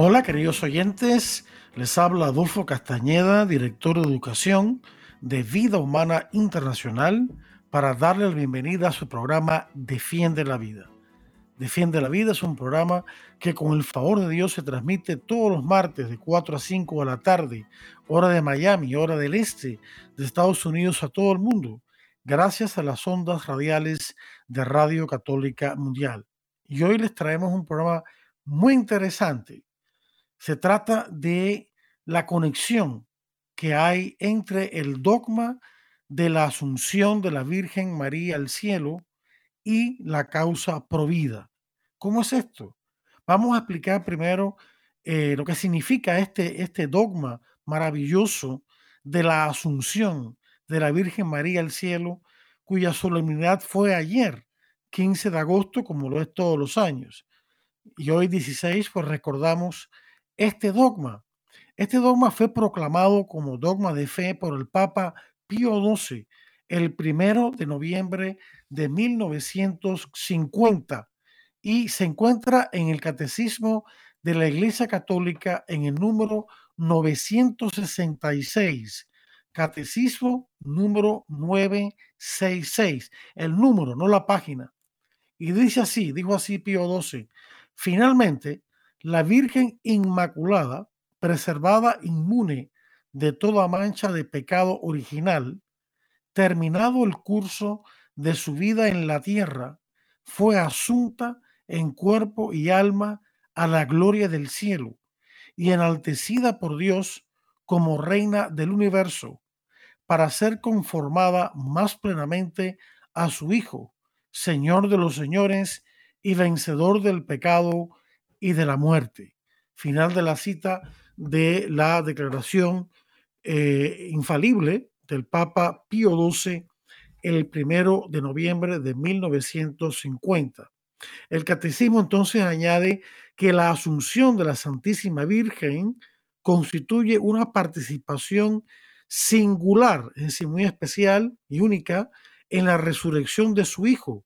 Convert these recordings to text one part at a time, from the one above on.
Hola queridos oyentes, les habla Adolfo Castañeda, director de educación de Vida Humana Internacional, para darle la bienvenida a su programa Defiende la Vida. Defiende la Vida es un programa que con el favor de Dios se transmite todos los martes de 4 a 5 de la tarde, hora de Miami, hora del este de Estados Unidos a todo el mundo, gracias a las ondas radiales de Radio Católica Mundial. Y hoy les traemos un programa muy interesante. Se trata de la conexión que hay entre el dogma de la asunción de la Virgen María al cielo y la causa provida. ¿Cómo es esto? Vamos a explicar primero eh, lo que significa este, este dogma maravilloso de la asunción de la Virgen María al cielo, cuya solemnidad fue ayer, 15 de agosto, como lo es todos los años. Y hoy 16, pues recordamos este dogma. Este dogma fue proclamado como dogma de fe por el Papa Pío XII el primero de noviembre de 1950 y se encuentra en el Catecismo de la Iglesia Católica en el número 966. Catecismo número 966. El número, no la página. Y dice así, dijo así Pío XII. Finalmente, la Virgen Inmaculada, preservada inmune de toda mancha de pecado original, terminado el curso de su vida en la tierra, fue asunta en cuerpo y alma a la gloria del cielo y enaltecida por Dios como reina del universo, para ser conformada más plenamente a su Hijo, Señor de los señores y vencedor del pecado y de la muerte. Final de la cita de la declaración eh, infalible del Papa Pío XII el primero de noviembre de 1950. El catecismo entonces añade que la asunción de la Santísima Virgen constituye una participación singular, es decir, muy especial y única en la resurrección de su Hijo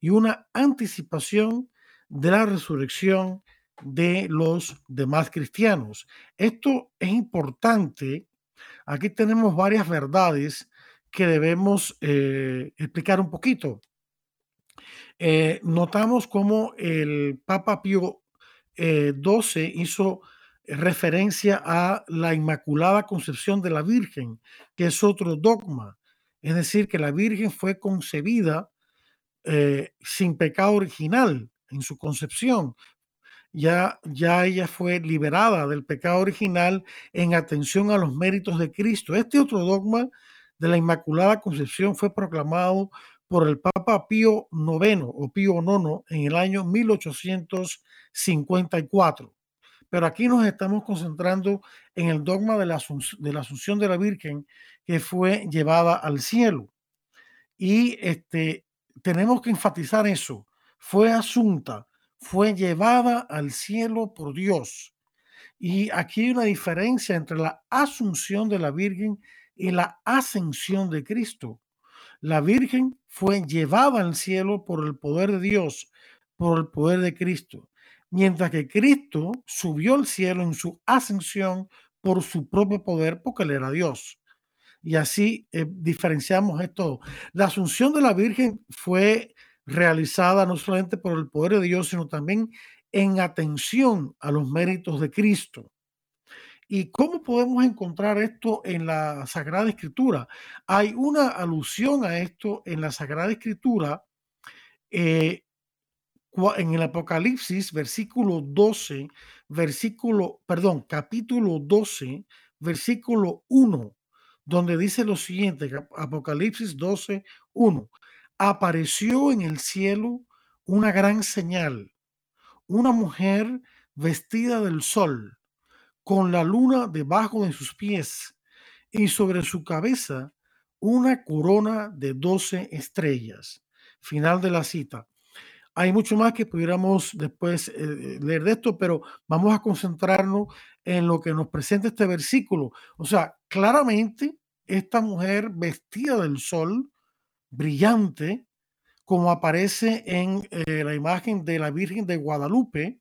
y una anticipación de la resurrección de los demás cristianos. Esto es importante Aquí tenemos varias verdades que debemos eh, explicar un poquito. Eh, notamos cómo el Papa Pío XII eh, hizo referencia a la Inmaculada Concepción de la Virgen, que es otro dogma. Es decir, que la Virgen fue concebida sin pecado original en su concepción, ya, ya ella fue liberada del pecado original en atención a los méritos de Cristo. Este otro dogma de la Inmaculada Concepción fue proclamado por el Papa Pío IX o Pío IX en el año 1854. Pero aquí nos estamos concentrando en el dogma de la, de la Asunción de la Virgen que fue llevada al cielo. Y este, tenemos que enfatizar eso. Fue asunta fue llevada al cielo por Dios. Y aquí hay una diferencia entre la asunción de la Virgen y la ascensión de Cristo. La Virgen fue llevada al cielo por el poder de Dios, por el poder de Cristo, mientras que Cristo subió al cielo en su ascensión por su propio poder, porque él era Dios. Y así eh, diferenciamos esto. La asunción de la Virgen fue realizada no solamente por el poder de Dios, sino también en atención a los méritos de Cristo. ¿Y cómo podemos encontrar esto en la Sagrada Escritura? Hay una alusión a esto en la Sagrada Escritura, eh, en el Apocalipsis, versículo 12, versículo, perdón, capítulo 12, versículo 1, donde dice lo siguiente, Apocalipsis 12, 1 apareció en el cielo una gran señal, una mujer vestida del sol, con la luna debajo de sus pies, y sobre su cabeza una corona de doce estrellas. Final de la cita. Hay mucho más que pudiéramos después eh, leer de esto, pero vamos a concentrarnos en lo que nos presenta este versículo. O sea, claramente esta mujer vestida del sol, brillante, como aparece en eh, la imagen de la Virgen de Guadalupe,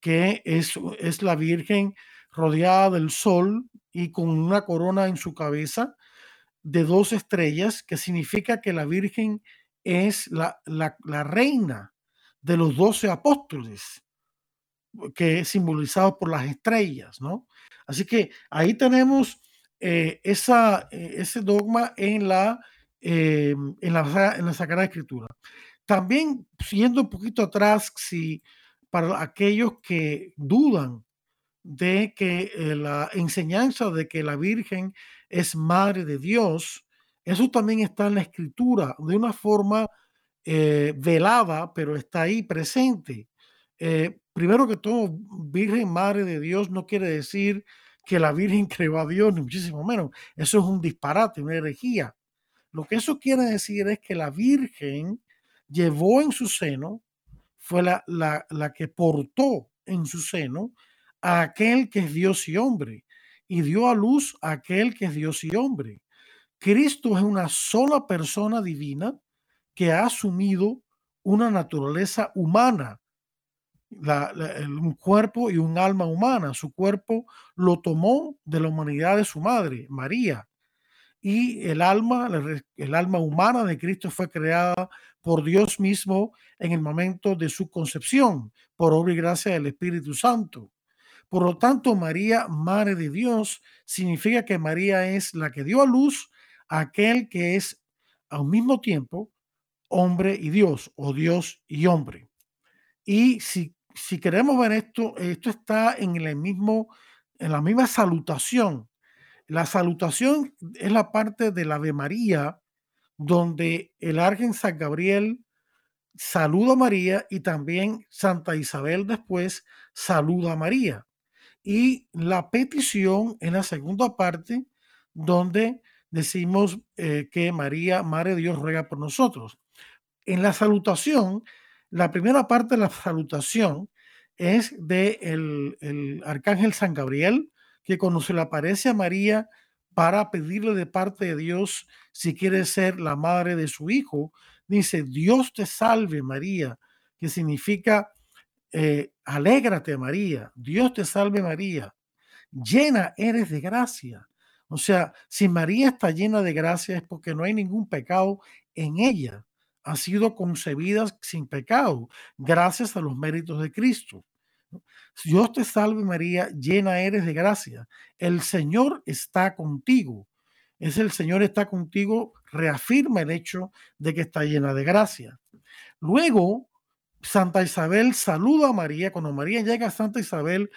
que es, es la Virgen rodeada del sol y con una corona en su cabeza de dos estrellas, que significa que la Virgen es la, la, reina de los doce apóstoles, que es simbolizado por las estrellas, ¿no? Así que ahí tenemos eh, esa, eh, ese dogma en la, eh, en, la, en la Sagrada Escritura. También, siendo un poquito atrás, si para aquellos que dudan de que la enseñanza de que la Virgen es madre de Dios, eso también está en la escritura de una forma velada, pero está ahí presente. primero que todo, Virgen Madre de Dios no quiere decir que la Virgen creó a Dios, ni muchísimo menos. Eso es un disparate, una herejía. Lo que eso quiere decir es que la Virgen llevó en su seno, fue la, la, la que portó en su seno a aquel que es Dios y hombre, y dio a luz a aquel que es Dios y hombre. Cristo es una sola persona divina que ha asumido una naturaleza humana un cuerpo y un alma humana. Su cuerpo lo tomó de la humanidad de su madre, María. Y el alma, el alma humana de Cristo fue creada por Dios mismo en el momento de su concepción, por obra y gracia del Espíritu Santo. Por lo tanto, María, Madre de Dios, significa que María es la que dio a luz a aquel que es al mismo tiempo hombre y Dios, o Dios y hombre. Y si si queremos ver esto, esto está en el mismo, en la misma salutación. La salutación es la parte de la Ave María, donde el ángel San Gabriel saluda a María y también Santa Isabel después saluda a María. Y la petición en la segunda parte, donde decimos eh, que María, Madre de Dios, ruega por nosotros. En la salutación, la primera parte de la salutación es de el, arcángel San Gabriel, que cuando se le aparece a María para pedirle de parte de Dios si quiere ser la madre de su hijo, dice, Dios te salve María, que significa, eh, alégrate María, Dios te salve María, llena eres de gracia. O sea, si María está llena de gracia es porque no hay ningún pecado en ella ha sido concebidas sin pecado, gracias a los méritos de Cristo. Dios te salve María, llena eres de gracia. El Señor está contigo. Es el Señor está contigo, reafirma el hecho de que está llena de gracia. Luego, Santa Isabel saluda a María. Cuando María llega a Santa Isabel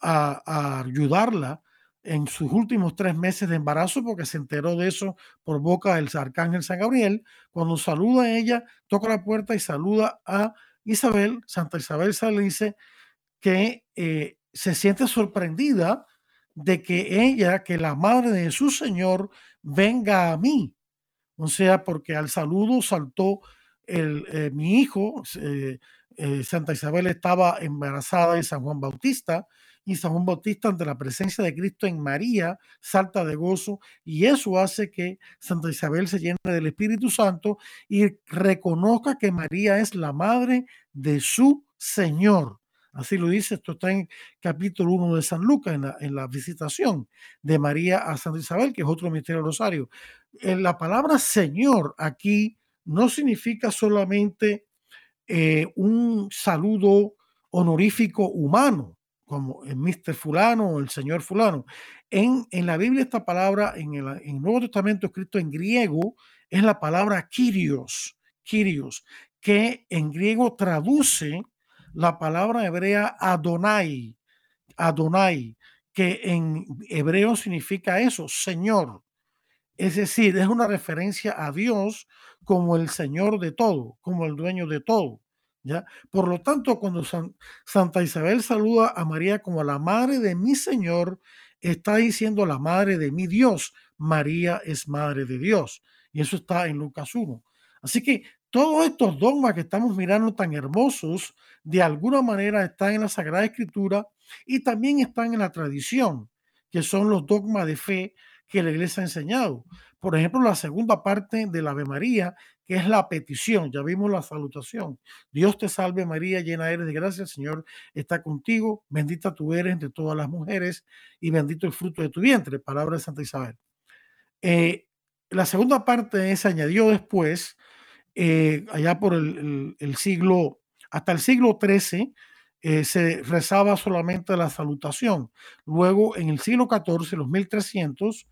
a, ayudarla, en sus últimos tres meses de embarazo, porque se enteró de eso por boca del arcángel San Gabriel. Cuando saluda a ella, toca la puerta y saluda a Isabel. Santa Isabel se le dice que eh, se siente sorprendida de que ella, que la madre de su Señor, venga a mí. O sea, porque al saludo saltó el, eh, mi hijo, eh, Santa Isabel estaba embarazada de San Juan Bautista, y San Juan Bautista ante la presencia de Cristo en María salta de gozo y eso hace que Santa Isabel se llene del Espíritu Santo y reconozca que María es la madre de su Señor. Así lo dice, esto está en capítulo 1 de San Lucas, en la, en la visitación de María a Santa Isabel, que es otro misterio rosario. En la palabra Señor aquí no significa solamente eh, un saludo honorífico humano, como el Mr. Fulano o el Señor Fulano. En, en la Biblia esta palabra, en el, en Nuevo Testamento escrito en griego, es la palabra Kyrios, Kyrios, que en griego traduce la palabra hebrea Adonai, Adonai, que en hebreo significa eso, Señor. Es decir, es una referencia a Dios como el Señor de todo, como el dueño de todo. ¿ya? Por lo tanto, cuando Santa Isabel saluda a María como la madre de mi Señor, está diciendo la madre de mi Dios. María es madre de Dios. Y eso está en Lucas 1. Así que todos estos dogmas que estamos mirando tan hermosos, de alguna manera están en la Sagrada Escritura y también están en la tradición, que son los dogmas de fe que la iglesia ha enseñado. Por ejemplo, la segunda parte de la Ave María, que es la petición, ya vimos la salutación. Dios te salve María, llena eres de gracia, el Señor está contigo, bendita tú eres entre todas las mujeres y bendito el fruto de tu vientre, palabra de Santa Isabel. Eh, la segunda parte se añadió después, eh, allá por el, siglo, hasta el siglo XIII, eh, se rezaba solamente la salutación. Luego, en el siglo XIV, los 1300,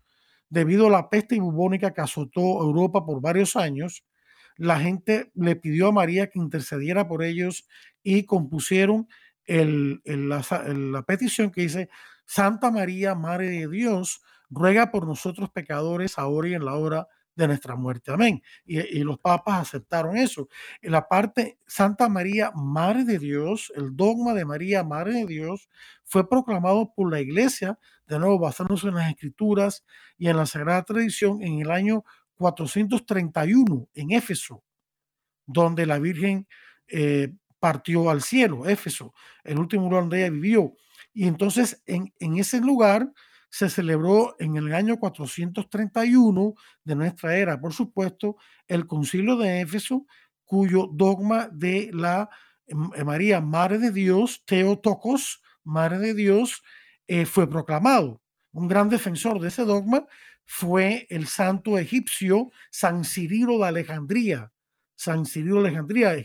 debido a la peste bubónica que azotó Europa por varios años, la gente le pidió a María que intercediera por ellos y compusieron la, petición que dice, Santa María, Madre de Dios, ruega por nosotros pecadores ahora y en la hora de nuestra muerte. Amén. Y, los papas aceptaron eso. En la parte Santa María, Madre de Dios, el dogma de María, Madre de Dios, fue proclamado por la iglesia, de nuevo basándose en las escrituras y en la sagrada tradición, en el año 431 en Éfeso, donde la Virgen eh, partió al cielo, Éfeso, el último lugar donde ella vivió. Y entonces en, en ese lugar se celebró en el año 431 de nuestra era, por supuesto, el concilio de Éfeso, cuyo dogma de la eh, María, Madre de Dios, Teotocos, Madre de Dios, eh, fue proclamado. Un gran defensor de ese dogma fue el santo egipcio San Cirilo de Alejandría. San Cirilo de Alejandría.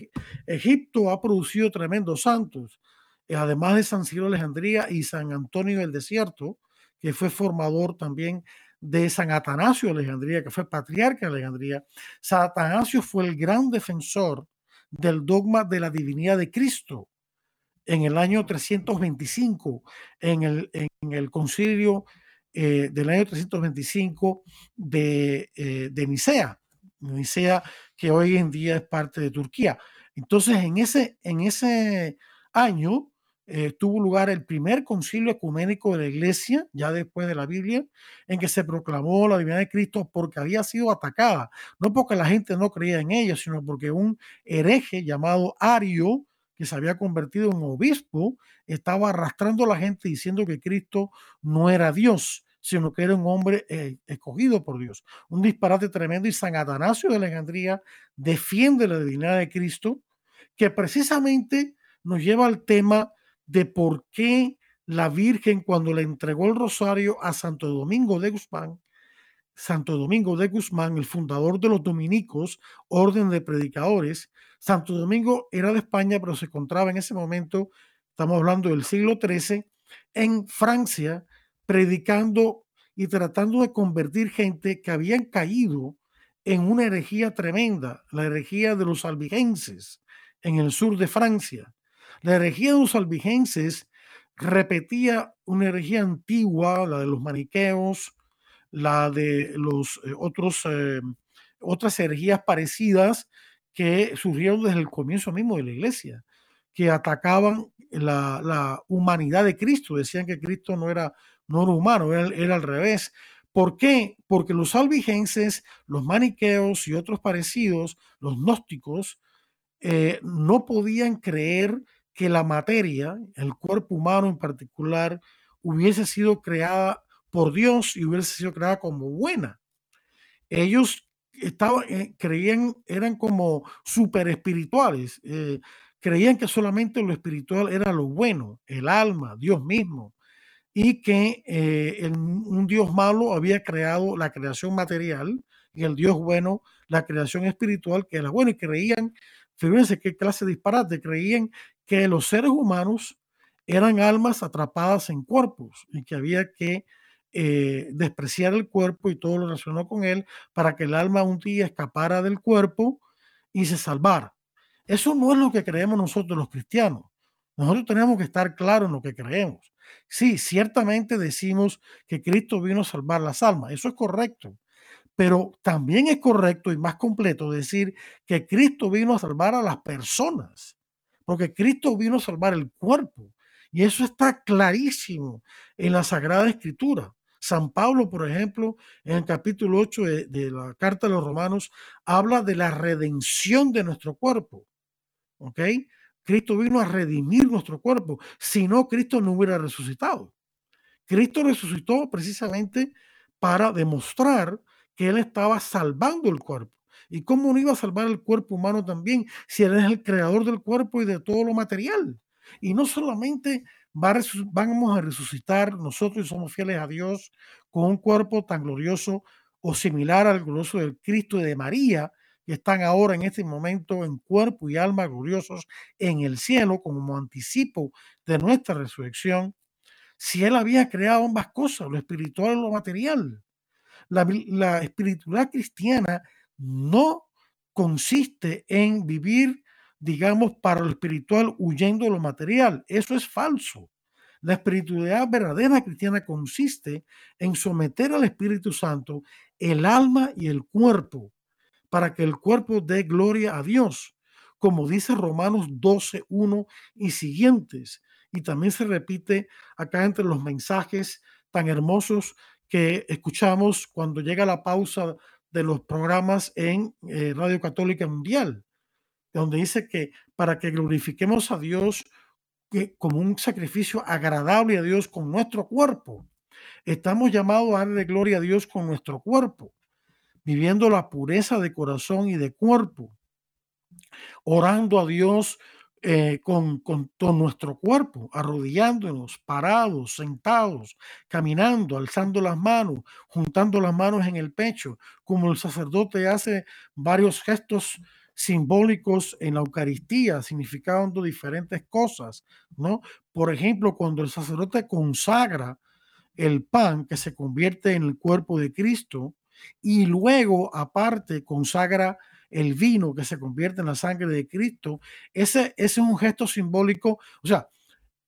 Egipto ha producido tremendos santos. Además de San Cirilo de Alejandría y San Antonio del Desierto, que fue formador también de San Atanasio de Alejandría, que fue patriarca de Alejandría. San Atanasio fue el gran defensor del dogma de la divinidad de Cristo en el año 325, en el, en el concilio eh, del año 325 de, eh, de Nicea, Nicea que hoy en día es parte de Turquía. Entonces, en ese, en ese año, eh, tuvo lugar el primer concilio ecuménico de la iglesia, ya después de la Biblia, en que se proclamó la divinidad de Cristo porque había sido atacada, no porque la gente no creía en ella, sino porque un hereje llamado Ario, que se había convertido en obispo, estaba arrastrando a la gente diciendo que Cristo no era Dios, sino que era un hombre eh, escogido por Dios. Un disparate tremendo y San Atanasio de Alejandría defiende la divinidad de Cristo, que precisamente nos lleva al tema de por qué la Virgen cuando le entregó el rosario a Santo Domingo de Guzmán, Santo Domingo de Guzmán, el fundador de los dominicos, orden de predicadores, Santo Domingo era de España, pero se encontraba en ese momento, estamos hablando del siglo XIII, en Francia, predicando y tratando de convertir gente que habían caído en una herejía tremenda, la herejía de los albigenses en el sur de Francia. La herejía de los albigenses repetía una herejía antigua, la de los maniqueos, la de los eh, otros, eh, otras herejías parecidas que surgieron desde el comienzo mismo de la iglesia, que atacaban la, humanidad de Cristo, decían que Cristo no era, no humano, era, era al revés. ¿Por qué? Porque los albigenses, los maniqueos y otros parecidos, los gnósticos, eh, no podían creer que la materia, el cuerpo humano en particular, hubiese sido creada por Dios y hubiese sido creada como buena. Ellos eh, creían, eran como super espirituales, eh, creían que solamente lo espiritual era lo bueno, el alma, Dios mismo, y que eh, un Dios malo había creado la creación material y el Dios bueno la creación espiritual, que era bueno, y creían, fíjense qué clase de disparate, creían que los seres humanos eran almas atrapadas en cuerpos y que había que eh, despreciar el cuerpo y todo lo relacionado con él para que el alma un día escapara del cuerpo y se salvara. Eso no es lo que creemos nosotros los cristianos. Nosotros tenemos que estar claros en lo que creemos. Sí, ciertamente decimos que Cristo vino a salvar las almas, eso es correcto, pero también es correcto y más completo decir que Cristo vino a salvar a las personas porque Cristo vino a salvar el cuerpo. Y eso está clarísimo en la Sagrada Escritura. San Pablo, por ejemplo, en el capítulo 8 de, la Carta de los Romanos, habla de la redención de nuestro cuerpo. ¿Ok? Cristo vino a redimir nuestro cuerpo. Si no, Cristo no hubiera resucitado. Cristo resucitó precisamente para demostrar que Él estaba salvando el cuerpo. ¿Y cómo no iba a salvar el cuerpo humano también si Él es el creador del cuerpo y de todo lo material? Y no solamente vamos a resucitar nosotros y somos fieles a Dios con un cuerpo tan glorioso o similar al glorioso del Cristo y de María, que están ahora en este momento en cuerpo y alma gloriosos en el cielo como anticipo de nuestra resurrección, si Él había creado ambas cosas, lo espiritual y lo material. La, espiritualidad cristiana no consiste en vivir digamos, para lo espiritual huyendo de lo material. Eso es falso. La espiritualidad verdadera cristiana consiste en someter al Espíritu Santo el alma y el cuerpo para que el cuerpo dé gloria a Dios, como dice Romanos 12, 1 y siguientes. Y también se repite acá entre los mensajes tan hermosos que escuchamos cuando llega la pausa de los programas en eh, Radio Católica Mundial donde dice que para que glorifiquemos a Dios que, como un sacrificio agradable a Dios con nuestro cuerpo. Estamos llamados a darle gloria a Dios con nuestro cuerpo, viviendo la pureza de corazón y de cuerpo, orando a Dios eh, con, con, todo nuestro cuerpo, arrodillándonos, parados, sentados, caminando, alzando las manos, juntando las manos en el pecho, como el sacerdote hace varios gestos simbólicos en la Eucaristía, significando diferentes cosas, ¿no? Por ejemplo, cuando el sacerdote consagra el pan que se convierte en el cuerpo de Cristo y luego aparte consagra el vino que se convierte en la sangre de Cristo, ese, ese es un gesto simbólico, o sea,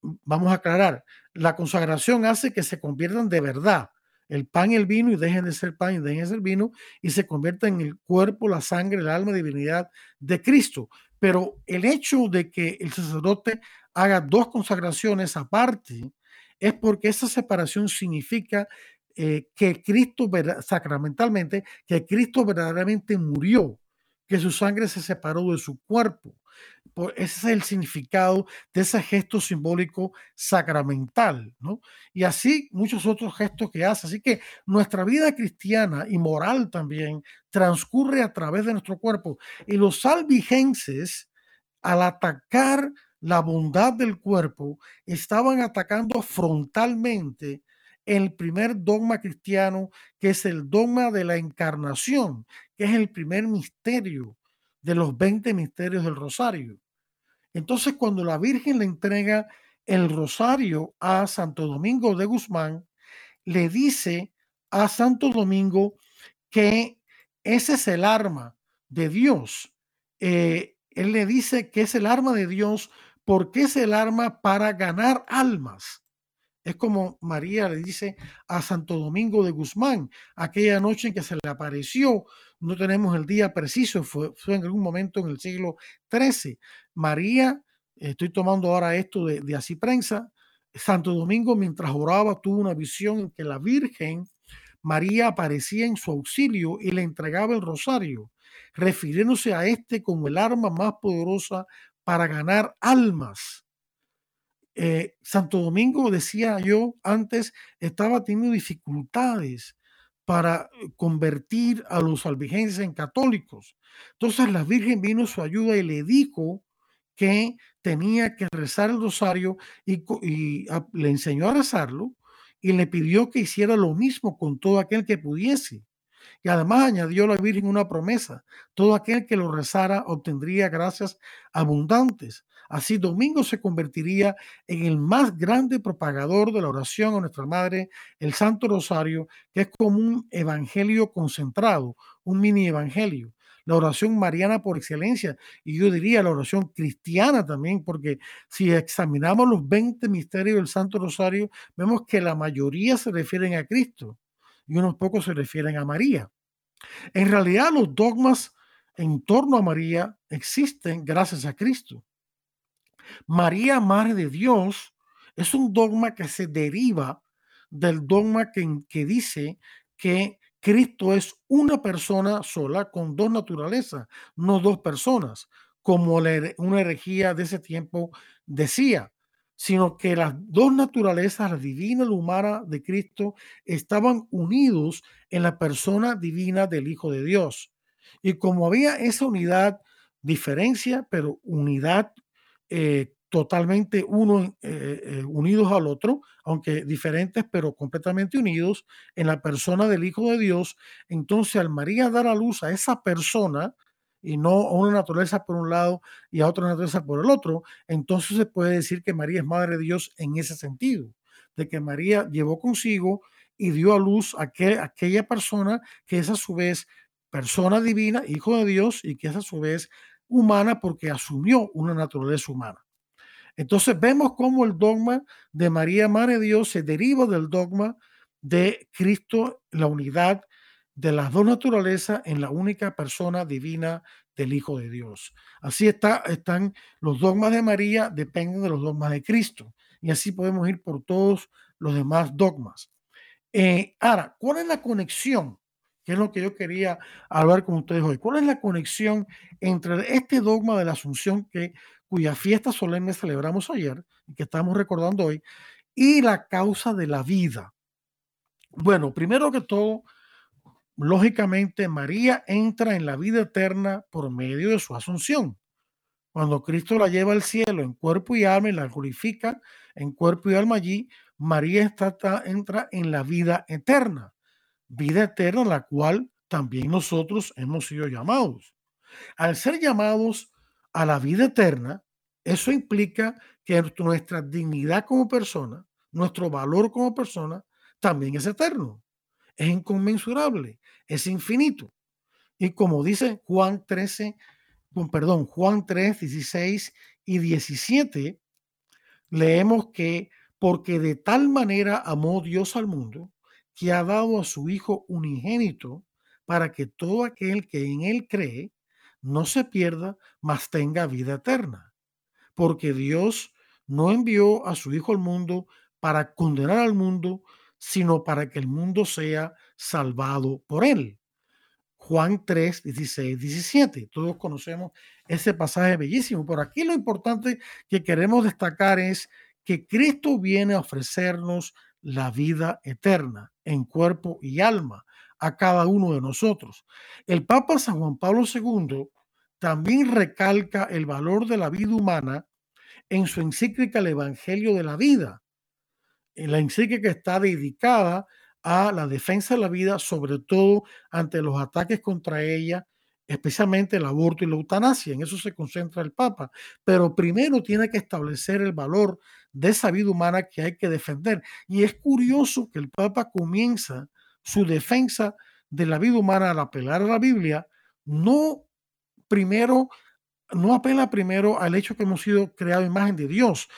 vamos a aclarar, la consagración hace que se conviertan de verdad, el pan y el vino y dejen de ser pan y dejen de ser vino y se conviertan en el cuerpo, la sangre, el alma, divinidad de Cristo. Pero el hecho de que el sacerdote haga dos consagraciones aparte es porque esa separación significa eh, que Cristo sacramentalmente, que Cristo verdaderamente murió, que su sangre se separó de su cuerpo ese es el significado de ese gesto simbólico sacramental, ¿no? Y así muchos otros gestos que hace. Así que nuestra vida cristiana y moral también transcurre a través de nuestro cuerpo. Y los salvigenses, al atacar la bondad del cuerpo, estaban atacando frontalmente el primer dogma cristiano, que es el dogma de la encarnación, que es el primer misterio de los 20 misterios del rosario. Entonces, cuando la Virgen le entrega el rosario a Santo Domingo de Guzmán, le dice a Santo Domingo que ese es el arma de Dios. Eh, él le dice que es el arma de Dios porque es el arma para ganar almas. Es como María le dice a Santo Domingo de Guzmán, aquella noche en que se le apareció, no tenemos el día preciso, fue, en algún momento en el siglo XIII. María, estoy tomando ahora esto de, de así prensa, Santo Domingo mientras oraba tuvo una visión en que la Virgen María aparecía en su auxilio y le entregaba el rosario, refiriéndose a este como el arma más poderosa para ganar almas. Eh, Santo Domingo, decía yo antes, estaba teniendo dificultades para eh, convertir a los albigenses en católicos. Entonces la Virgen vino a su ayuda y le dijo que tenía que rezar el rosario y, le enseñó a rezarlo y le pidió que hiciera lo mismo con todo aquel que pudiese. Y además añadió la Virgen una promesa, todo aquel que lo rezara obtendría gracias abundantes. Así Domingo se convertiría en el más grande propagador de la oración a nuestra Madre, el Santo Rosario, que es como un evangelio concentrado, un mini evangelio. La oración mariana por excelencia, y yo diría la oración cristiana también, porque si examinamos los 20 misterios del Santo Rosario, vemos que la mayoría se refieren a Cristo y unos pocos se refieren a María. En realidad los dogmas en torno a María existen gracias a Cristo. María, Madre de Dios, es un dogma que se deriva del dogma que, que dice que Cristo es una persona sola con dos naturalezas, no dos personas, como una herejía de ese tiempo decía, sino que las dos naturalezas, la divina y la humana de Cristo, estaban unidos en la persona divina del Hijo de Dios. Y como había esa unidad, diferencia, pero unidad eh, totalmente uno, eh, eh, unidos al otro, aunque diferentes, pero completamente unidos en la persona del Hijo de Dios. Entonces, al María dar a luz a esa persona, y no a una naturaleza por un lado y a otra naturaleza por el otro, entonces se puede decir que María es Madre de Dios en ese sentido, de que María llevó consigo y dio a luz a, a aquella persona que es a su vez persona divina, hijo de Dios, y que es a su vez humana porque asumió una naturaleza humana. Entonces vemos cómo el dogma de María, Madre de Dios, se deriva del dogma de Cristo, la unidad de las dos naturalezas en la única persona divina del Hijo de Dios. Así está, están los dogmas de María, dependen de los dogmas de Cristo. Y así podemos ir por todos los demás dogmas. Eh, ahora, ¿cuál es la conexión? Que es lo que yo quería hablar con ustedes hoy. ¿Cuál es la conexión entre este dogma de la Asunción que cuya fiesta solemne celebramos ayer y que estamos recordando hoy, y la causa de la vida. Bueno, primero que todo, lógicamente María entra en la vida eterna por medio de su asunción. Cuando Cristo la lleva al cielo en cuerpo y alma y la glorifica en cuerpo y alma allí, María está, entra en la vida eterna, vida eterna la cual también nosotros hemos sido llamados. Al ser llamados a la vida eterna, eso implica que nuestra dignidad como persona, nuestro valor como persona, también es eterno, es inconmensurable, es infinito. Y como dice Juan 13, perdón, Juan 3, 16 y 17, leemos que porque de tal manera amó Dios al mundo, que ha dado a su Hijo unigénito, para que todo aquel que en él cree no se pierda, mas tenga vida eterna. Porque Dios no envió a su Hijo al mundo para condenar al mundo, sino para que el mundo sea salvado por él. Juan 3, 16, 17. Todos conocemos ese pasaje bellísimo, pero aquí lo importante que queremos destacar es que Cristo viene a ofrecernos la vida eterna en cuerpo y alma a cada uno de nosotros. El Papa San Juan Pablo II también recalca el valor de la vida humana en su encíclica El Evangelio de la Vida. En la encíclica está dedicada a la defensa de la vida, sobre todo ante los ataques contra ella, especialmente el aborto y la eutanasia. En eso se concentra el Papa. Pero primero tiene que establecer el valor de esa vida humana que hay que defender. Y es curioso que el Papa comienza su defensa de la vida humana al apelar a la Biblia, no primero, no apela primero al hecho que hemos sido creados imagen de Dios.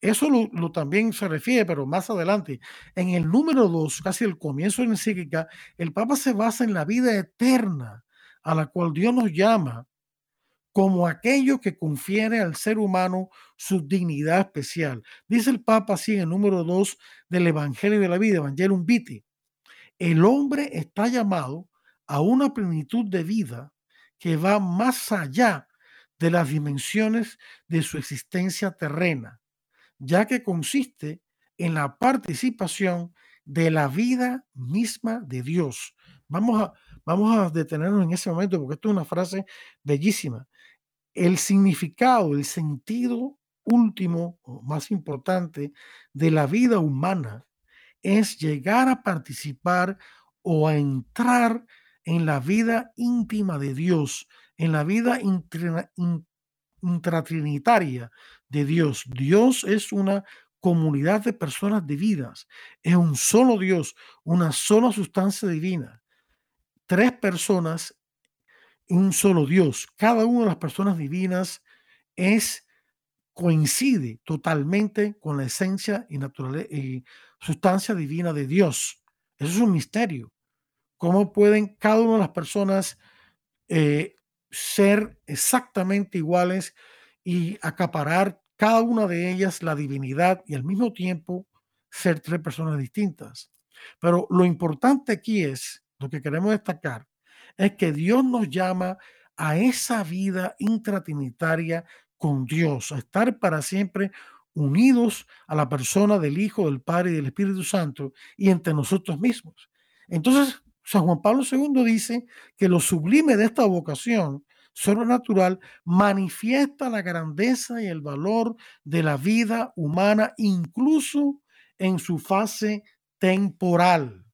Eso lo, también se refiere, pero más adelante. En el número dos, casi el comienzo de la encíclica, el Papa se basa en la vida eterna a la cual Dios nos llama como aquello que confiere al ser humano su dignidad especial. Dice el Papa así en el número dos del Evangelio de la Vida, Evangelium Vitae. El hombre está llamado a una plenitud de vida que va más allá de las dimensiones de su existencia terrena, ya que consiste en la participación de la vida misma de Dios. Vamos a, vamos a detenernos en ese momento porque esto es una frase bellísima. El significado, el sentido último o más importante de la vida humana es llegar a participar o a entrar en la vida íntima de Dios, en la vida intratrinitaria de Dios. Dios es una comunidad de personas divinas, es un solo Dios, una sola sustancia divina, tres personas, un solo Dios. Cada una de las personas divinas es coincide totalmente con la esencia y, y sustancia divina de Dios. Eso es un misterio. ¿Cómo pueden cada una de las personas eh, ser exactamente iguales y acaparar cada una de ellas la divinidad y al mismo tiempo ser tres personas distintas. Pero lo importante aquí es, lo que queremos destacar, es que Dios nos llama a esa vida intratrinitaria con Dios, a estar para siempre unidos a la persona del Hijo, del Padre y del Espíritu Santo y entre nosotros mismos. Entonces, San Juan Pablo II dice que lo sublime de esta vocación sobrenatural manifiesta la grandeza y el valor de la vida humana, incluso en su fase temporal.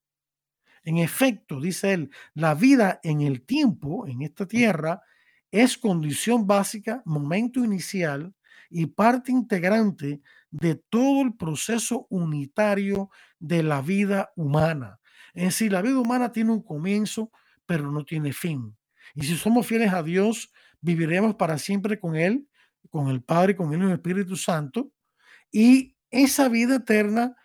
En efecto, dice él, la vida en el tiempo, en esta tierra, es condición básica, momento inicial y parte integrante de todo el proceso unitario de la vida humana. Es decir, la vida humana tiene un comienzo, pero no tiene fin. Y si somos fieles a Dios, viviremos para siempre con Él, con el Padre, con Él y el Espíritu Santo. Y esa vida eterna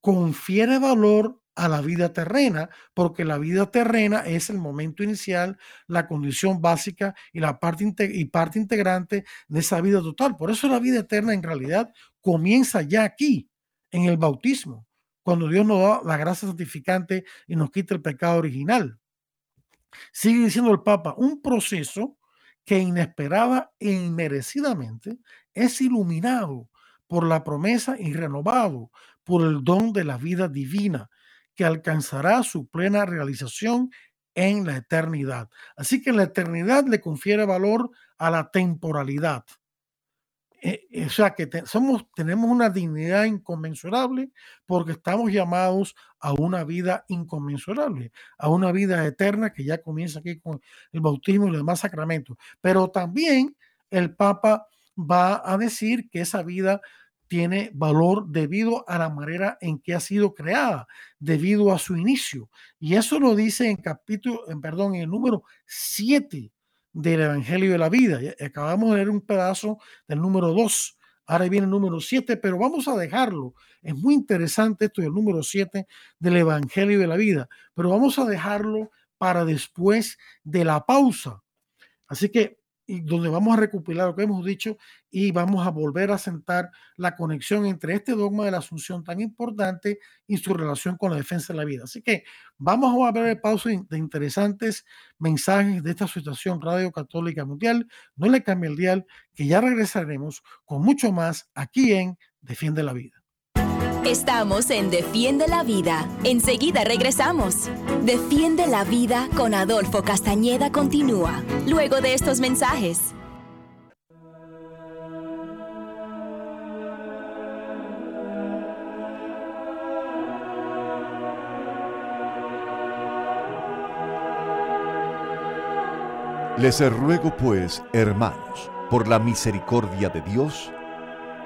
confiere valor a la vida terrena, porque la vida terrena es el momento inicial, la condición básica y la parte, y parte integrante de esa vida total. Por eso la vida eterna en realidad comienza ya aquí, en el bautismo, cuando Dios nos da la gracia santificante y nos quita el pecado original. Sigue diciendo el Papa, un proceso que inesperada e inmerecidamente es iluminado por la promesa y renovado por el don de la vida divina, que alcanzará su plena realización en la eternidad. Así que la eternidad le confiere valor a la temporalidad. Eh, eh, o sea que somos, tenemos una dignidad inconmensurable porque estamos llamados a una vida inconmensurable, a una vida eterna que ya comienza aquí con el bautismo y los demás sacramentos. Pero también el Papa va a decir que esa vida tiene valor debido a la manera en que ha sido creada, debido a su inicio. Y eso lo dice en capítulo, en, perdón, en el número 7 del Evangelio de la Vida. Acabamos de leer un pedazo del número 2. Ahora viene el número 7, pero vamos a dejarlo. Es muy interesante esto del número 7 del Evangelio de la Vida, pero vamos a dejarlo para después de la pausa. Así que y donde vamos a recopilar lo que hemos dicho y vamos a volver a sentar la conexión entre este dogma de la asunción tan importante y su relación con la defensa de la vida. Así que vamos a ver el pausa de interesantes mensajes de esta situación Radio Católica Mundial. No le cambie el dial, que ya regresaremos con mucho más aquí en Defiende la Vida. Estamos en Defiende la Vida. Enseguida regresamos. Defiende la Vida con Adolfo Castañeda continúa, luego de estos mensajes. Les ruego pues, hermanos, por la misericordia de Dios,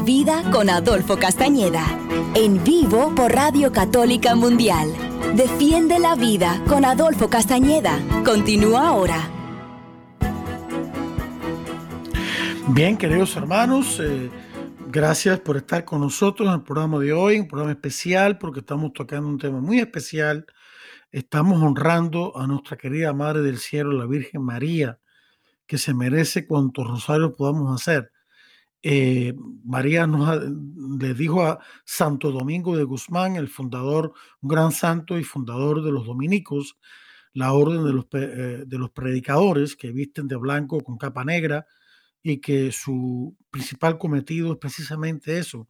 Vida con Adolfo Castañeda. En vivo por Radio Católica Mundial. Defiende la Vida con Adolfo Castañeda. Continúa ahora. Bien, queridos hermanos, eh, gracias por estar con nosotros en el programa de hoy, un programa especial porque estamos tocando un tema muy especial. Estamos honrando a nuestra querida Madre del Cielo, la Virgen María, que se merece cuantos rosarios podamos hacer. Eh, María nos le dijo a Santo Domingo de Guzmán, el fundador, un gran santo y fundador de los dominicos, la orden de los, eh, de los predicadores que visten de blanco con capa negra y que su principal cometido es precisamente eso,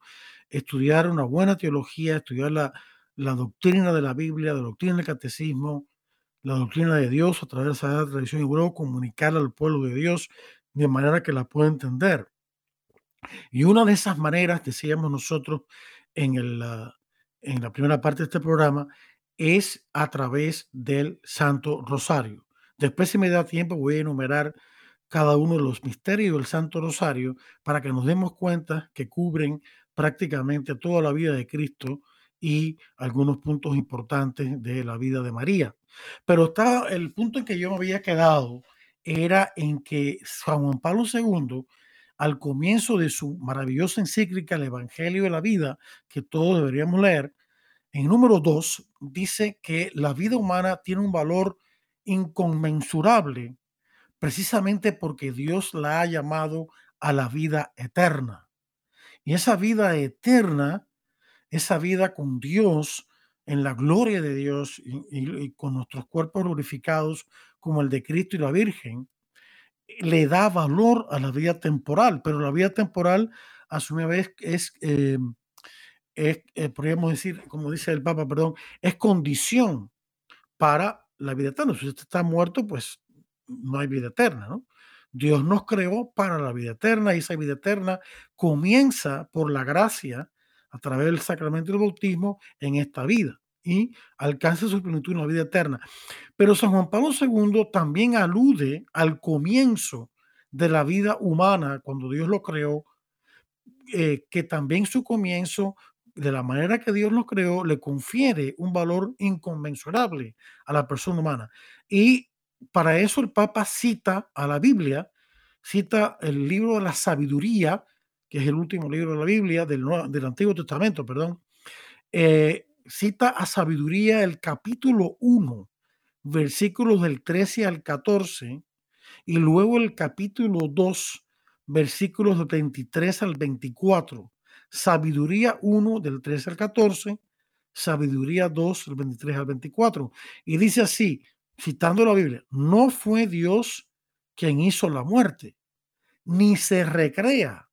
estudiar una buena teología, estudiar la, la doctrina de la Biblia, la doctrina del catecismo, la doctrina de Dios a través de esa tradición y luego comunicarla al pueblo de Dios de manera que la pueda entender. Y una de esas maneras, decíamos nosotros en, el, en la primera parte de este programa, es a través del Santo Rosario. Después, si me da tiempo, voy a enumerar cada uno de los misterios del Santo Rosario para que nos demos cuenta que cubren prácticamente toda la vida de Cristo y algunos puntos importantes de la vida de María. Pero está, el punto en que yo me había quedado era en que San Juan Pablo II, al comienzo de su maravillosa encíclica, el Evangelio de la Vida, que todos deberíamos leer, en número dos dice que la vida humana tiene un valor inconmensurable precisamente porque Dios la ha llamado a la vida eterna. Y esa vida eterna, esa vida con Dios, en la gloria de Dios y, con nuestros cuerpos glorificados como el de Cristo y la Virgen, le da valor a la vida temporal, pero la vida temporal a su vez es, eh, es eh, podríamos decir, como dice el Papa, perdón, es condición para la vida eterna. Si usted está muerto, pues no hay vida eterna, ¿no? Dios nos creó para la vida eterna y esa vida eterna comienza por la gracia a través del sacramento del bautismo en esta vida y alcanza su plenitud en la vida eterna. Pero San Juan Pablo II también alude al comienzo de la vida humana cuando Dios lo creó, eh, que también su comienzo, de la manera que Dios lo creó, le confiere un valor inconmensurable a la persona humana. Y para eso el Papa cita a la Biblia, cita el libro de la sabiduría, que es el último libro de la Biblia, del, del Antiguo Testamento, perdón, eh, cita a sabiduría el capítulo 1, versículos del 13 al 14, y luego el capítulo 2, versículos del 23 al 24. Sabiduría 1 del 13 al 14, sabiduría 2 del 23 al 24. Y dice así, citando la Biblia, no fue Dios quien hizo la muerte, ni se recrea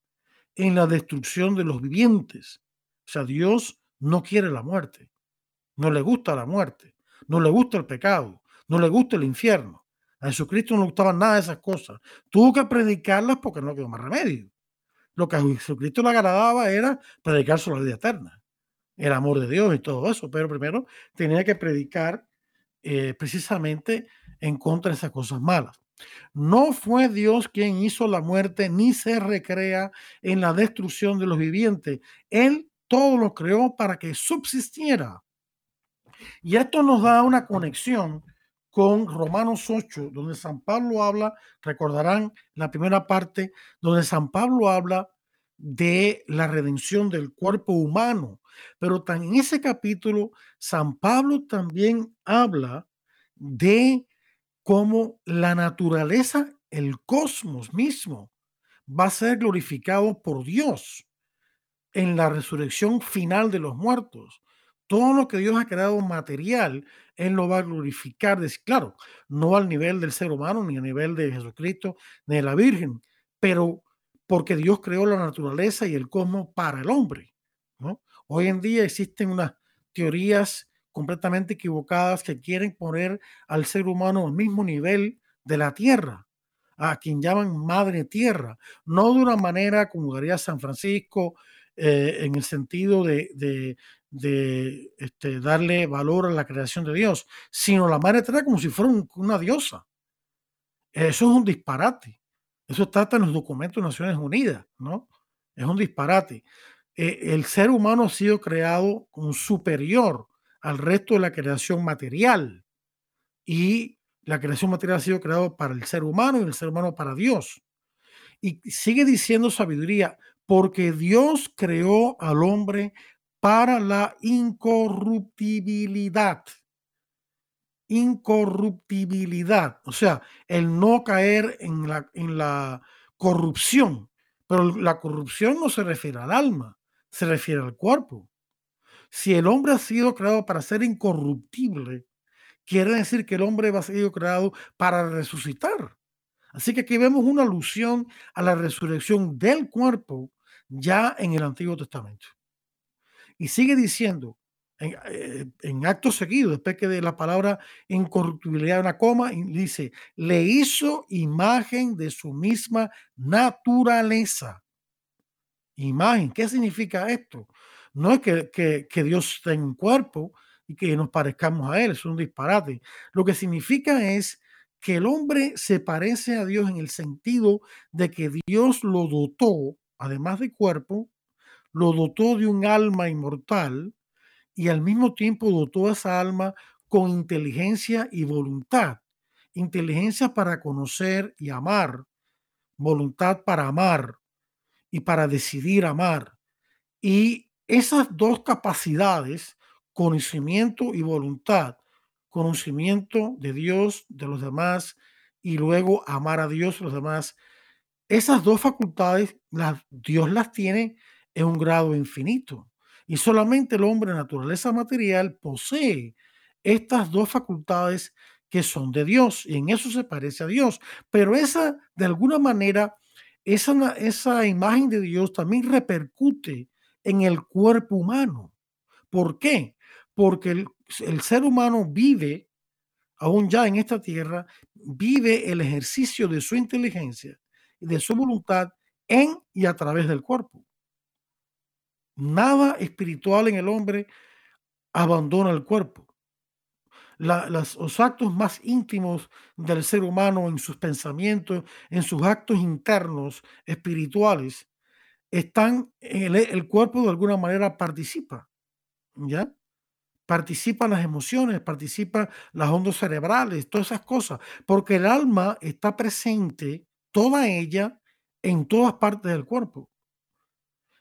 en la destrucción de los vivientes. O sea, Dios no quiere la muerte, no le gusta la muerte, no le gusta el pecado, no le gusta el infierno. A Jesucristo no le gustaban nada de esas cosas. Tuvo que predicarlas porque no quedó más remedio. Lo que a Jesucristo le agradaba era predicar sobre la vida eterna, el amor de Dios y todo eso, pero primero tenía que predicar eh, precisamente en contra de esas cosas malas. No fue Dios quien hizo la muerte, ni se recrea en la destrucción de los vivientes. Él todo lo creó para que subsistiera. Y esto nos da una conexión con Romanos 8, donde San Pablo habla, recordarán la primera parte, donde San Pablo habla de la redención del cuerpo humano. Pero en ese capítulo, San Pablo también habla de cómo la naturaleza, el cosmos mismo, va a ser glorificado por Dios en la resurrección final de los muertos. Todo lo que Dios ha creado material, Él lo va a glorificar. Claro, no al nivel del ser humano, ni a nivel de Jesucristo, ni de la Virgen, pero porque Dios creó la naturaleza y el cosmos para el hombre. Hoy en día existen unas teorías completamente equivocadas que quieren poner al ser humano al mismo nivel de la Tierra, a quien llaman Madre Tierra, no de una manera como haría San Francisco, eh, en el sentido de, este, darle valor a la creación de Dios, sino la Madre Tierra como si fuera una diosa. Eso es un disparate. Eso está en los documentos de Naciones Unidas, ¿no? Es un disparate. Eh, el ser humano ha sido creado superior al resto de la creación material y la creación material ha sido creado para el ser humano y el ser humano para Dios. Y sigue diciendo sabiduría, porque Dios creó al hombre para la incorruptibilidad. Incorruptibilidad, o sea, el no caer en la, en la corrupción. Pero la corrupción no se refiere al alma, se refiere al cuerpo. Si el hombre ha sido creado para ser incorruptible, quiere decir que el hombre va a ser creado para resucitar. Así que aquí vemos una alusión a la resurrección del cuerpo ya en el Antiguo Testamento. Y sigue diciendo, en, eh, acto seguido, después que de la palabra incorruptibilidad una coma, dice, le hizo imagen de su misma naturaleza. Imagen, ¿qué significa esto? No es que, que, que Dios tenga un cuerpo y que nos parezcamos a Él, es un disparate. Lo que significa es que el hombre se parece a Dios en el sentido de que Dios lo dotó, además de cuerpo, lo dotó de un alma inmortal y al mismo tiempo dotó a esa alma con inteligencia y voluntad. Inteligencia para conocer y amar, voluntad para amar y para decidir amar. Y esas dos capacidades, conocimiento y voluntad, conocimiento de Dios, de los demás, y luego amar a Dios, los demás. Esas dos facultades, Dios las tiene en un grado infinito. Y solamente el hombre, naturaleza material, posee estas dos facultades que son de Dios. Y en eso se parece a Dios. Pero esa, de alguna manera, esa, esa imagen de Dios también repercute en el cuerpo humano. ¿Por qué? porque el, ser humano vive, aún ya en esta tierra, vive el ejercicio de su inteligencia y de su voluntad en y a través del cuerpo. Nada espiritual en el hombre abandona el cuerpo. los actos más íntimos del ser humano en sus pensamientos, en sus actos internos espirituales, están en el, el cuerpo de alguna manera participa. ¿Ya? Participan las emociones, participan las ondas cerebrales, todas esas cosas, porque el alma está presente, toda ella, en todas partes del cuerpo.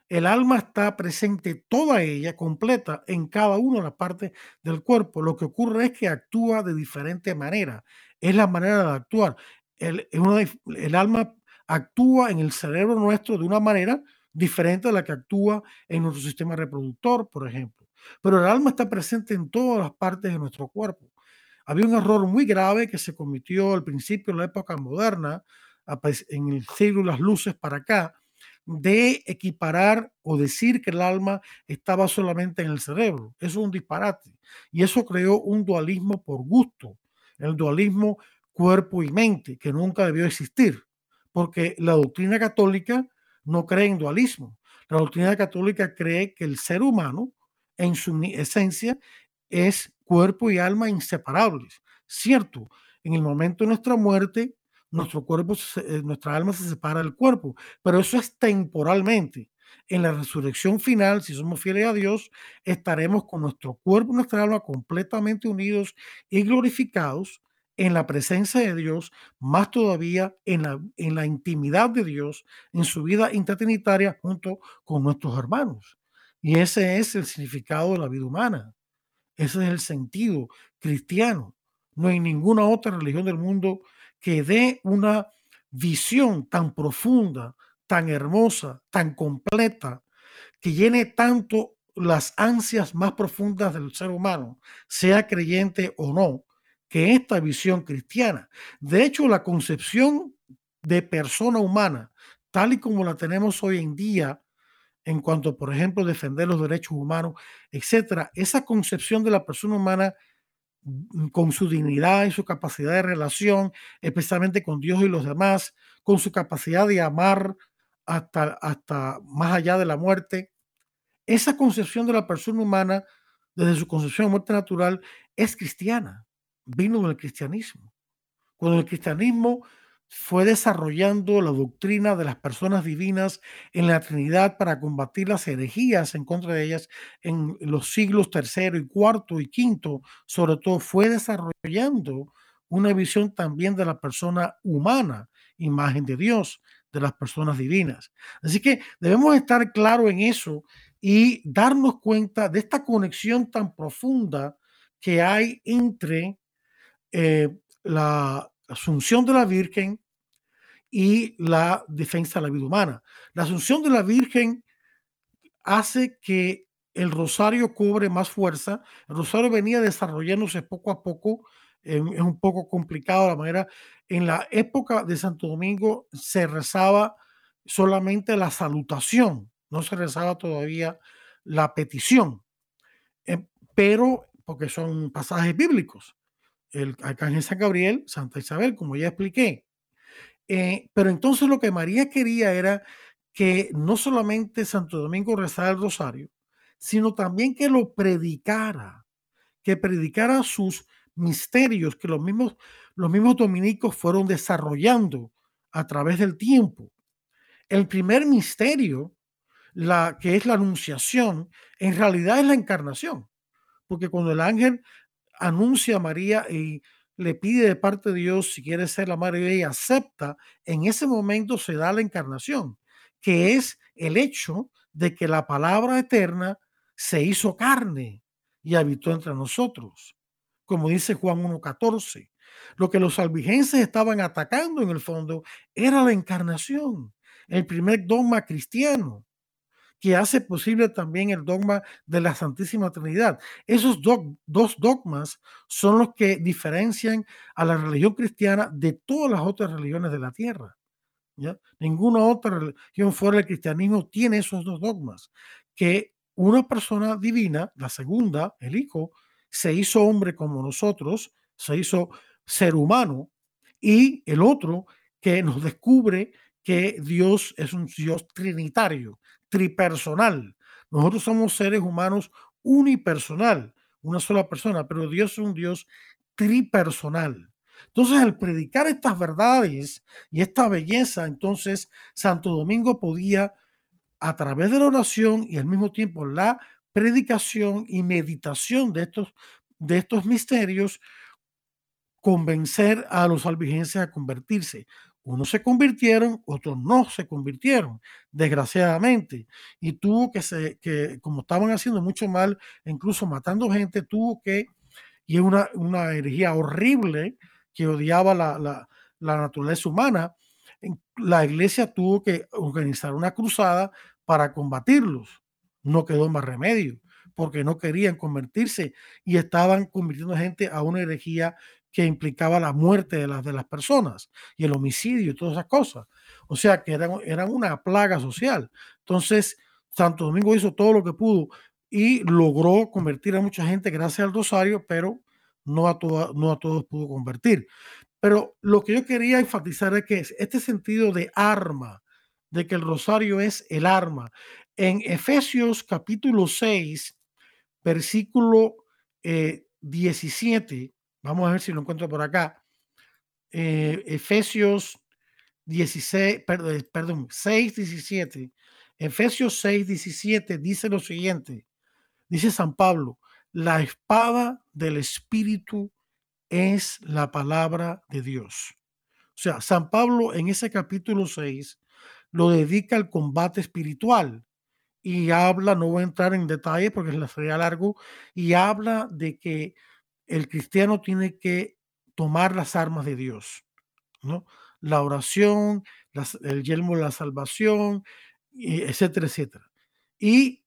El alma está presente, toda ella, completa, en cada una de las partes del cuerpo. Lo que ocurre es que actúa de diferente manera. Es la manera de actuar. El, alma actúa en el cerebro nuestro de una manera diferente a la que actúa en nuestro sistema reproductor, por ejemplo. Pero el alma está presente en todas las partes de nuestro cuerpo. Había un error muy grave que se cometió al principio de la época moderna, en el siglo de las luces para acá, de equiparar o decir que el alma estaba solamente en el cerebro. Eso es un disparate. Y eso creó un dualismo por gusto, el dualismo cuerpo y mente, que nunca debió existir, porque la doctrina católica no cree en dualismo. La doctrina católica cree que el ser humano en su esencia es cuerpo y alma inseparables. Cierto, en el momento de nuestra muerte, nuestro cuerpo, eh, nuestra alma se separa del cuerpo, pero eso es temporalmente. En la resurrección final, si somos fieles a Dios, estaremos con nuestro cuerpo y nuestra alma completamente unidos y glorificados en la presencia de Dios, más todavía en la, en la intimidad de Dios, en su vida intratrinitaria junto con nuestros hermanos. Y ese es el significado de la vida humana. Ese es el sentido cristiano. No hay ninguna otra religión del mundo que dé una visión tan profunda, tan hermosa, tan completa, que llene tanto las ansias más profundas del ser humano, sea creyente o no, que esta visión cristiana. De hecho, la concepción de persona humana, tal y como la tenemos hoy en día, en cuanto, por ejemplo, defender los derechos humanos, etcétera. Esa concepción de la persona humana mm, con su dignidad y su capacidad de relación, especialmente con Dios y los demás, con su capacidad de amar hasta, hasta más allá de la muerte. Esa concepción de la persona humana, desde su concepción de muerte natural, es cristiana, vino del cristianismo. Cuando el cristianismo fue desarrollando la doctrina de las personas divinas en la Trinidad para combatir las herejías en contra de ellas en los siglos tercero y cuarto y quinto, sobre todo fue desarrollando una visión también de la persona humana, imagen de Dios, de las personas divinas. Así que debemos estar claros en eso y darnos cuenta de esta conexión tan profunda que hay entre eh, la asunción de la Virgen y la defensa de la vida humana. La asunción de la Virgen hace que el rosario cobre más fuerza. El rosario venía desarrollándose poco a poco. es un poco complicado la manera. En la época de Santo Domingo se rezaba solamente la salutación, no se rezaba todavía la petición, eh, pero porque son pasajes bíblicos. El arcángel San Gabriel, Santa Isabel, como ya expliqué. Eh, pero entonces lo que María quería era que no solamente Santo Domingo rezara el rosario, sino también que lo predicara, que predicara sus misterios que los mismos, los mismos dominicos fueron desarrollando a través del tiempo. El primer misterio, la que es la anunciación, en realidad es la encarnación, porque cuando el ángel anuncia a María y le pide de parte de Dios si quiere ser la madre de ella, acepta, en ese momento se da la encarnación, que es el hecho de que la palabra eterna se hizo carne y habitó entre nosotros, como dice Juan 1.14. Lo que los albigenses estaban atacando en el fondo era la encarnación, el primer dogma cristiano que hace posible también el dogma de la Santísima Trinidad. Esos dos dogmas son los que diferencian a la religión cristiana de todas las otras religiones de la tierra. Ninguna otra religión fuera del cristianismo tiene esos dos dogmas, que una persona divina, la segunda, el Hijo, se hizo hombre como nosotros, se hizo ser humano, y el otro que nos descubre que Dios es un Dios trinitario, tripersonal. Nosotros somos seres humanos unipersonal, una sola persona, pero Dios es un Dios tripersonal. Entonces, al predicar estas verdades y esta belleza, entonces Santo Domingo podía, a través de la oración y al mismo tiempo la predicación y meditación de estos, de estos misterios, convencer a los albigenses a convertirse. Unos se convirtieron, otros no se convirtieron, desgraciadamente. Y tuvo que, se, que como estaban haciendo mucho mal, incluso matando gente, tuvo que, y es una, una herejía horrible que odiaba la, la, la naturaleza humana, la iglesia tuvo que organizar una cruzada para combatirlos. No quedó más remedio, porque no querían convertirse y estaban convirtiendo gente a una herejía que implicaba la muerte de las, de las personas y el homicidio y todas esas cosas. O sea que eran, eran una plaga social. Entonces, Santo Domingo hizo todo lo que pudo y logró convertir a mucha gente gracias al rosario, pero no a, no a todos pudo convertir. Pero lo que yo quería enfatizar es que este sentido de arma, de que el rosario es el arma. En Efesios capítulo 6, versículo 17, eh, Vamos a ver si lo encuentro por acá. Eh, Efesios 16, perdón, perdón, 6, 17. Efesios 6, 17 dice lo siguiente. Dice San Pablo, la espada del Espíritu es la palabra de Dios. O sea, San Pablo en ese capítulo 6 lo dedica al combate espiritual y habla, no voy a entrar en detalle porque sería largo, y habla de que el cristiano tiene que tomar las armas de Dios, ¿no? La oración, el yelmo de la salvación, etcétera, etcétera. Y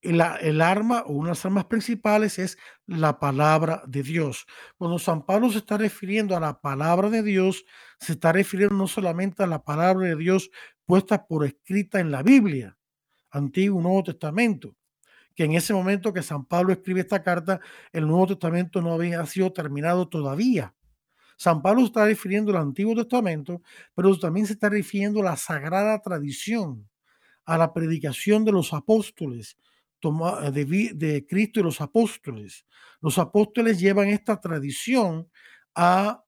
el arma o unas armas principales es la palabra de Dios. Cuando San Pablo se está refiriendo a la palabra de Dios, se está refiriendo no solamente a la palabra de Dios puesta por escrita en la Biblia, Antiguo y Nuevo Testamento, que en ese momento que San Pablo escribe esta carta, el Nuevo Testamento no había sido terminado todavía. San Pablo está refiriendo al Antiguo Testamento, pero también se está refiriendo a la sagrada tradición, a la predicación de los apóstoles, de, de Cristo y los apóstoles. Los apóstoles llevan esta tradición a,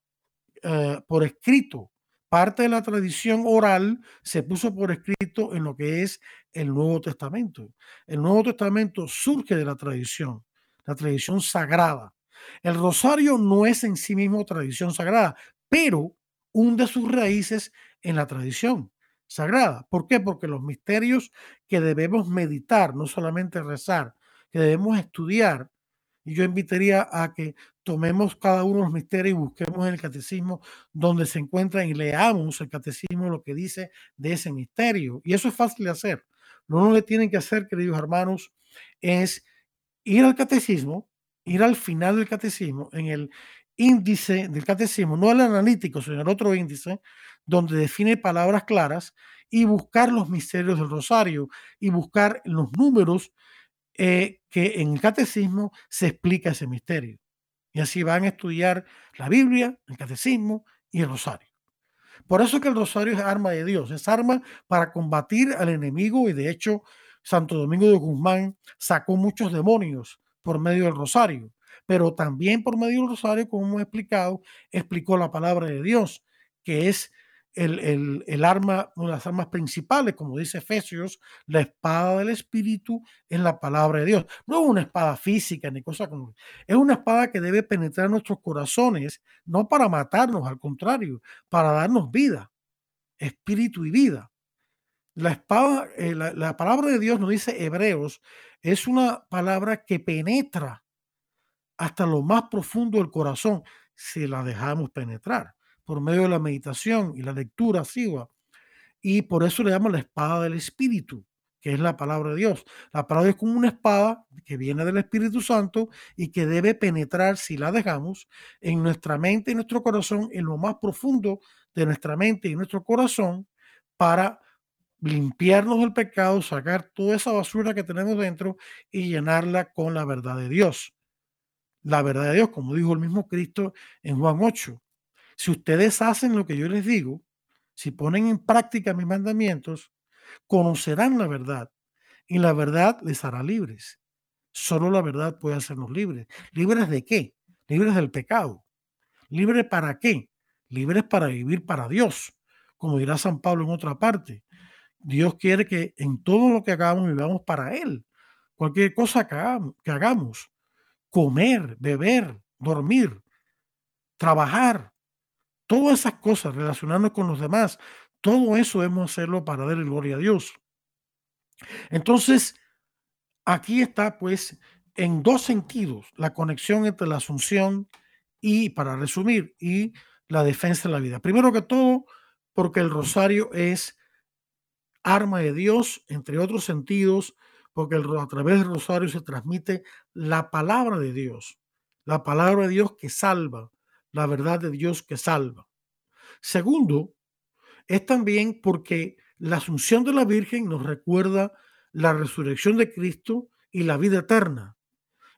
eh, por escrito parte de la tradición oral se puso por escrito en lo que es el Nuevo Testamento. El Nuevo Testamento surge de la tradición, la tradición sagrada. El rosario no es en sí mismo tradición sagrada, pero hunde sus raíces en la tradición sagrada. ¿Por qué? Porque los misterios que debemos meditar, no solamente rezar, que debemos estudiar, y yo invitaría a que tomemos cada uno los misterios y busquemos en el catecismo donde se encuentran y leamos el catecismo lo que dice de ese misterio. Y eso es fácil de hacer. Lo único que tienen que hacer, queridos hermanos, es ir al catecismo, ir al final del catecismo, en el índice del catecismo, no el analítico, sino el otro índice, donde define palabras claras y buscar los misterios del rosario y buscar los números eh, que en el catecismo se explica ese misterio. Y así van a estudiar la Biblia, el catecismo y el rosario. Por eso que el rosario es arma de Dios, es arma para combatir al enemigo y de hecho Santo Domingo de Guzmán sacó muchos demonios por medio del rosario, pero también por medio del rosario, como hemos explicado, explicó la palabra de Dios, que es el, arma, una de las armas principales, como dice Efesios, la espada del Espíritu en la palabra de Dios. No es una espada física ni cosa como. Es una espada que debe penetrar nuestros corazones, no para matarnos, al contrario, para darnos vida, espíritu y vida. La espada, eh, la, la palabra de Dios, nos dice Hebreos, es una palabra que penetra hasta lo más profundo del corazón si la dejamos penetrar por medio de la meditación y la lectura asigua. Y por eso le llaman la espada del Espíritu, que es la palabra de Dios. La palabra es como una espada que viene del Espíritu Santo y que debe penetrar, si la dejamos, en nuestra mente y nuestro corazón, en lo más profundo de nuestra mente y nuestro corazón, para limpiarnos del pecado, sacar toda esa basura que tenemos dentro y llenarla con la verdad de Dios. La verdad de Dios, como dijo el mismo Cristo en Juan 8, si ustedes hacen lo que yo les digo, si ponen en práctica mis mandamientos, conocerán la verdad y la verdad les hará libres. Solo la verdad puede hacernos libres. ¿Libres de qué? Libres del pecado. ¿Libres para qué? Libres para vivir para Dios, como dirá San Pablo en otra parte. Dios quiere que en todo lo que hagamos vivamos para Él. Cualquier cosa que hagamos, comer, beber, dormir, trabajar, Todas esas cosas, relacionarnos con los demás, todo eso debemos hacerlo para darle gloria a Dios. Entonces, aquí está pues en dos sentidos la conexión entre la asunción y, para resumir, y la defensa de la vida. Primero que todo, porque el rosario es arma de Dios, entre otros sentidos, porque a través del rosario se transmite la palabra de Dios, la palabra de Dios que salva, la verdad de Dios que salva. Segundo, es también porque la asunción de la Virgen nos recuerda la resurrección de Cristo y la vida eterna.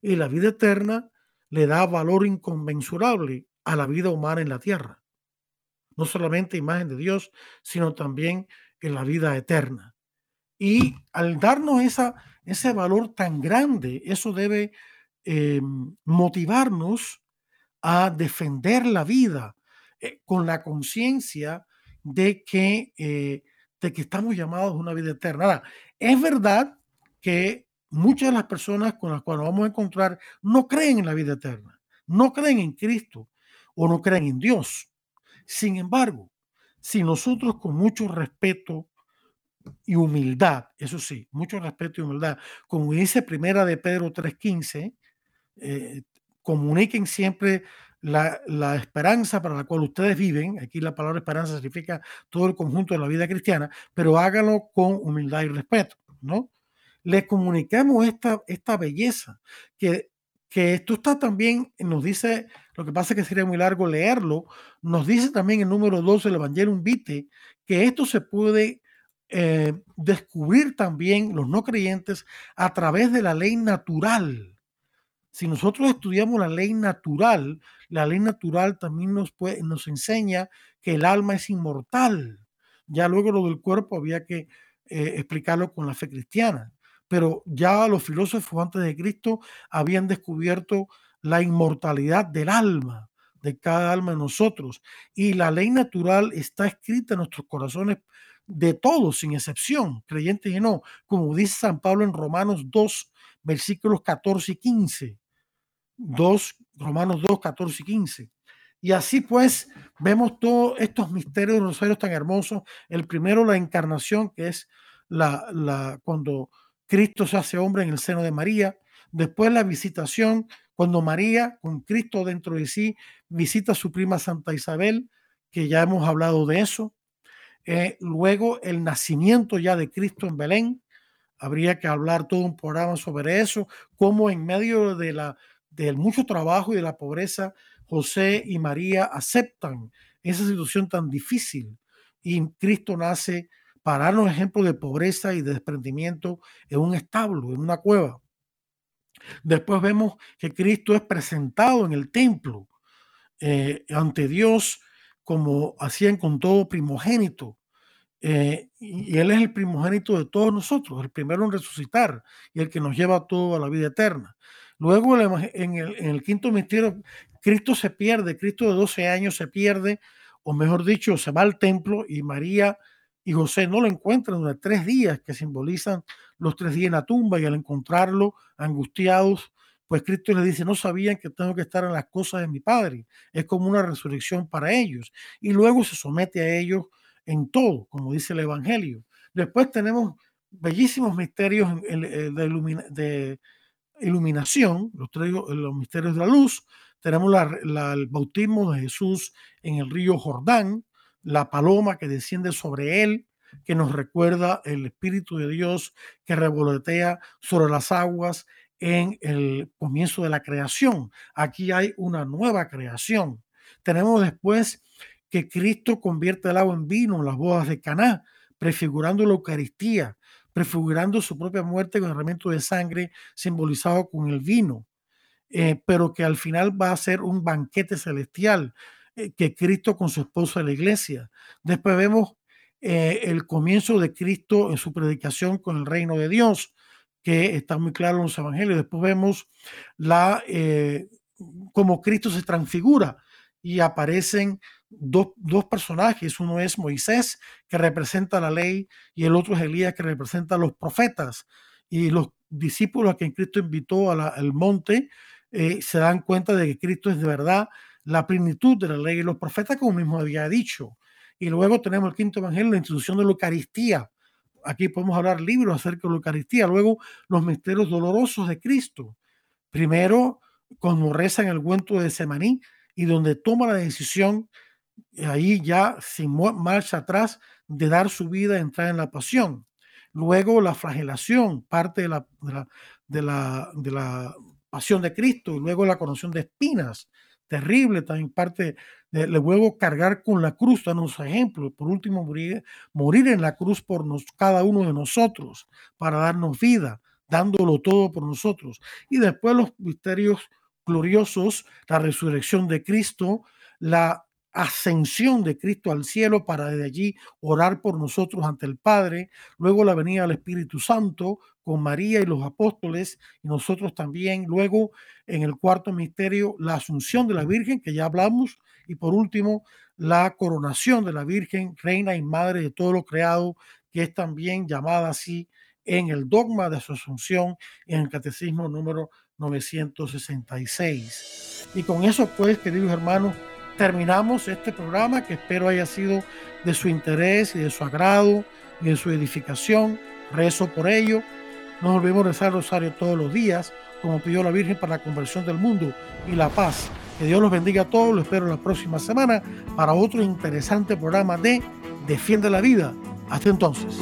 Y la vida eterna le da valor inconmensurable a la vida humana en la tierra. No solamente imagen de Dios, sino también en la vida eterna. Y al darnos esa, ese valor tan grande, eso debe eh, motivarnos a defender la vida, eh, con la conciencia de que, eh, de que estamos llamados a una vida eterna. Ahora, es verdad que muchas de las personas con las cuales vamos a encontrar no creen en la vida eterna, no creen en Cristo o no creen en Dios. Sin embargo, si nosotros con mucho respeto y humildad, eso sí, mucho respeto y humildad, como dice Primera de Pedro 3.15, eh, comuniquen siempre la, esperanza para la cual ustedes viven, aquí la palabra esperanza significa todo el conjunto de la vida cristiana, pero háganlo con humildad y respeto, ¿no? Les comuniquemos esta, esta belleza, que, que esto está también, nos dice, lo que pasa es que sería muy largo leerlo, nos dice también el número 12 del Evangelium Vitae, que esto se puede eh, descubrir también los no creyentes a través de la ley natural si nosotros estudiamos la ley natural, la ley natural también nos, puede, nos enseña que el alma es inmortal. Ya luego lo del cuerpo había que eh, explicarlo con la fe cristiana. Pero ya los filósofos antes de Cristo habían descubierto la inmortalidad del alma de cada alma de nosotros. Y la ley natural está escrita en nuestros corazones de todos, sin excepción, creyentes y no, como dice San Pablo en Romanos 2, versículos 14 y 15. 2, Romanos 2, 14 y 15. Y así pues vemos todos estos misterios de rosarios tan hermosos. El primero, la encarnación, que es la, la, cuando Cristo se hace hombre en el seno de María. Después la visitación, cuando María, con Cristo dentro de sí, visita a su prima Santa Isabel, que ya hemos hablado de eso. Eh, luego el nacimiento ya de Cristo en Belén. Habría que hablar todo un programa sobre eso, cómo en medio de la, del mucho trabajo y de la pobreza, José y María aceptan esa situación tan difícil y Cristo nace para darnos ejemplo de pobreza y de desprendimiento en un establo, en una cueva. Después vemos que Cristo es presentado en el templo eh, ante Dios como hacían con todo primogénito. Eh, y Él es el primogénito de todos nosotros, el primero en resucitar y el que nos lleva todo a la vida eterna. Luego en el, quinto misterio Cristo se pierde, Cristo de 12 años se pierde, o mejor dicho, se va al templo y María y José no lo encuentran durante tres días que simbolizan los tres días en la tumba y al encontrarlo angustiados, pues Cristo les dice, no sabían que tengo que estar en las cosas de mi Padre. Es como una resurrección para ellos. Y luego se somete a ellos en todo, como dice el Evangelio. Después tenemos bellísimos misterios de, iluminación, los, los misterios de la luz, tenemos el bautismo de Jesús en el río Jordán, la paloma que desciende sobre él, que nos recuerda el Espíritu de Dios que revolotea sobre las aguas en el comienzo de la creación. Aquí hay una nueva creación. Tenemos después que Cristo convierte el agua en vino en las bodas de Caná, prefigurando la Eucaristía, prefigurando su propia muerte con el herramiento de sangre simbolizado con el vino. Eh, pero que al final va a ser un banquete celestial eh, que Cristo con su esposa la iglesia. Después vemos eh, el comienzo de Cristo en su predicación con el reino de Dios, que está muy claro en los evangelios. Después vemos la, cómo Cristo se transfigura y aparecen dos, dos, personajes. Uno es Moisés, que representa la ley, y el otro es Elías, que representa los profetas. Y los discípulos a quien Cristo invitó al monte eh, se dan cuenta de que Cristo es de verdad la plenitud de la ley y los profetas, como mismo había dicho. Y luego tenemos el quinto evangelio, la institución de la Eucaristía. Aquí podemos hablar libros acerca de la Eucaristía. Luego, los misterios dolorosos de Cristo. Primero, cuando reza en el cuento de Semaní y donde toma la decisión, ahí ya sin marcha atrás, de dar su vida, entrar en la pasión. Luego, la flagelación, parte de la, de la, de la pasión de Cristo y luego la coronación de espinas, terrible también parte de luego cargar con la cruz, danos ejemplo, por último morir, morir en la cruz por nos, cada uno de nosotros para darnos vida, dándolo todo por nosotros. Y después los misterios gloriosos, la resurrección de Cristo, la ascensión de Cristo al cielo para desde allí orar por nosotros ante el Padre, luego la venida del Espíritu Santo con María y los apóstoles y nosotros también, luego en el cuarto misterio la asunción de la Virgen que ya hablamos y por último la coronación de la Virgen, reina y madre de todo lo creado, que es también llamada así en el dogma de su asunción en el catecismo número 966. Y con eso pues, queridos hermanos, terminamos este programa que espero haya sido de su interés y de su agrado y de su edificación. Rezo por ello. No olvidemos rezar el rosario todos los días, como pidió la Virgen para la conversión del mundo y la paz. Que Dios los bendiga a todos. Lo espero la próxima semana para otro interesante programa de Defiende la Vida. Hasta entonces.